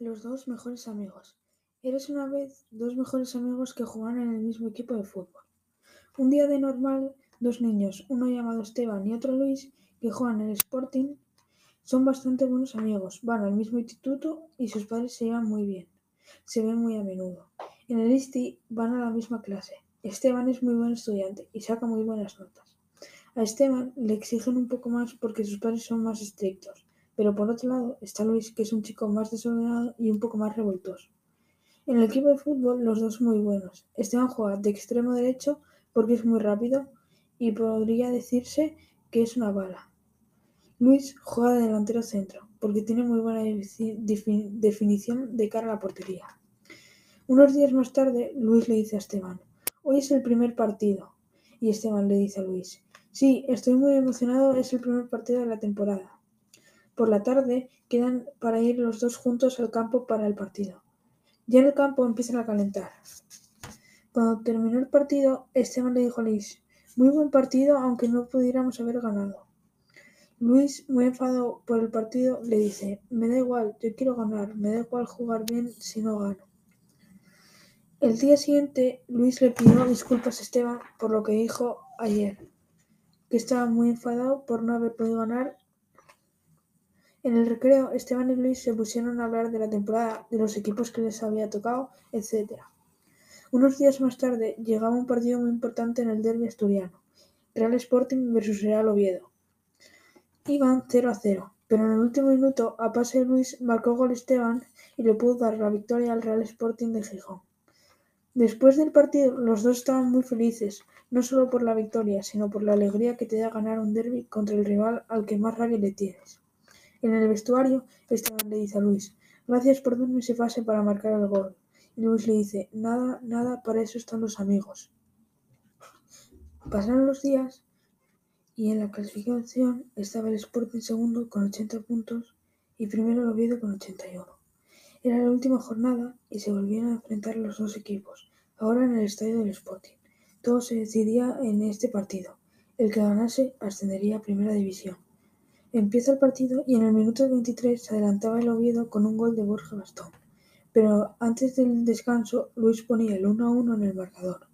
Los dos mejores amigos. Eres una vez dos mejores amigos que jugaban en el mismo equipo de fútbol. Un día de normal, dos niños, uno llamado Esteban y otro Luis, que juegan en el Sporting, son bastante buenos amigos, van al mismo instituto y sus padres se llevan muy bien. Se ven muy a menudo. En el ISTI van a la misma clase. Esteban es muy buen estudiante y saca muy buenas notas. A Esteban le exigen un poco más porque sus padres son más estrictos pero por otro lado está Luis, que es un chico más desordenado y un poco más revoltoso. En el equipo de fútbol los dos muy buenos. Esteban juega de extremo derecho porque es muy rápido y podría decirse que es una bala. Luis juega de delantero centro porque tiene muy buena definición de cara a la portería. Unos días más tarde, Luis le dice a Esteban, hoy es el primer partido. Y Esteban le dice a Luis, sí, estoy muy emocionado, es el primer partido de la temporada. Por la tarde quedan para ir los dos juntos al campo para el partido. Ya en el campo empiezan a calentar. Cuando terminó el partido, Esteban le dijo a Luis, muy buen partido aunque no pudiéramos haber ganado. Luis, muy enfadado por el partido, le dice, me da igual, yo quiero ganar, me da igual jugar bien si no gano. El día siguiente, Luis le pidió disculpas a Esteban por lo que dijo ayer, que estaba muy enfadado por no haber podido ganar en el recreo, Esteban y Luis se pusieron a hablar de la temporada, de los equipos que les había tocado, etc. Unos días más tarde llegaba un partido muy importante en el derby asturiano, Real Sporting versus Real Oviedo. Iban 0 a 0, pero en el último minuto a pase de Luis marcó gol Esteban y le pudo dar la victoria al Real Sporting de Gijón. Después del partido los dos estaban muy felices, no solo por la victoria, sino por la alegría que te da ganar un derby contra el rival al que más rabia le tienes. En el vestuario, Esteban le dice a Luis, gracias por darme ese pase para marcar el gol. Y Luis le dice, nada, nada, para eso están los amigos. Pasaron los días y en la clasificación estaba el Sporting segundo con 80 puntos y primero el Oviedo con 81. Era la última jornada y se volvieron a enfrentar los dos equipos, ahora en el estadio del Sporting. Todo se decidía en este partido. El que ganase ascendería a Primera División. Empieza el partido y en el minuto 23 se adelantaba el Oviedo con un gol de Borja Bastón, pero antes del descanso Luis ponía el 1 a 1 en el marcador.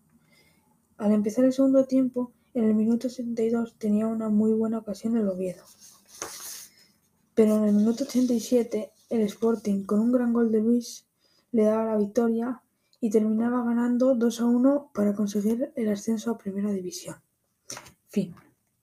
Al empezar el segundo tiempo, en el minuto 72 tenía una muy buena ocasión el Oviedo. Pero en el minuto 87 el Sporting, con un gran gol de Luis, le daba la victoria y terminaba ganando 2 a 1 para conseguir el ascenso a Primera División. Fin.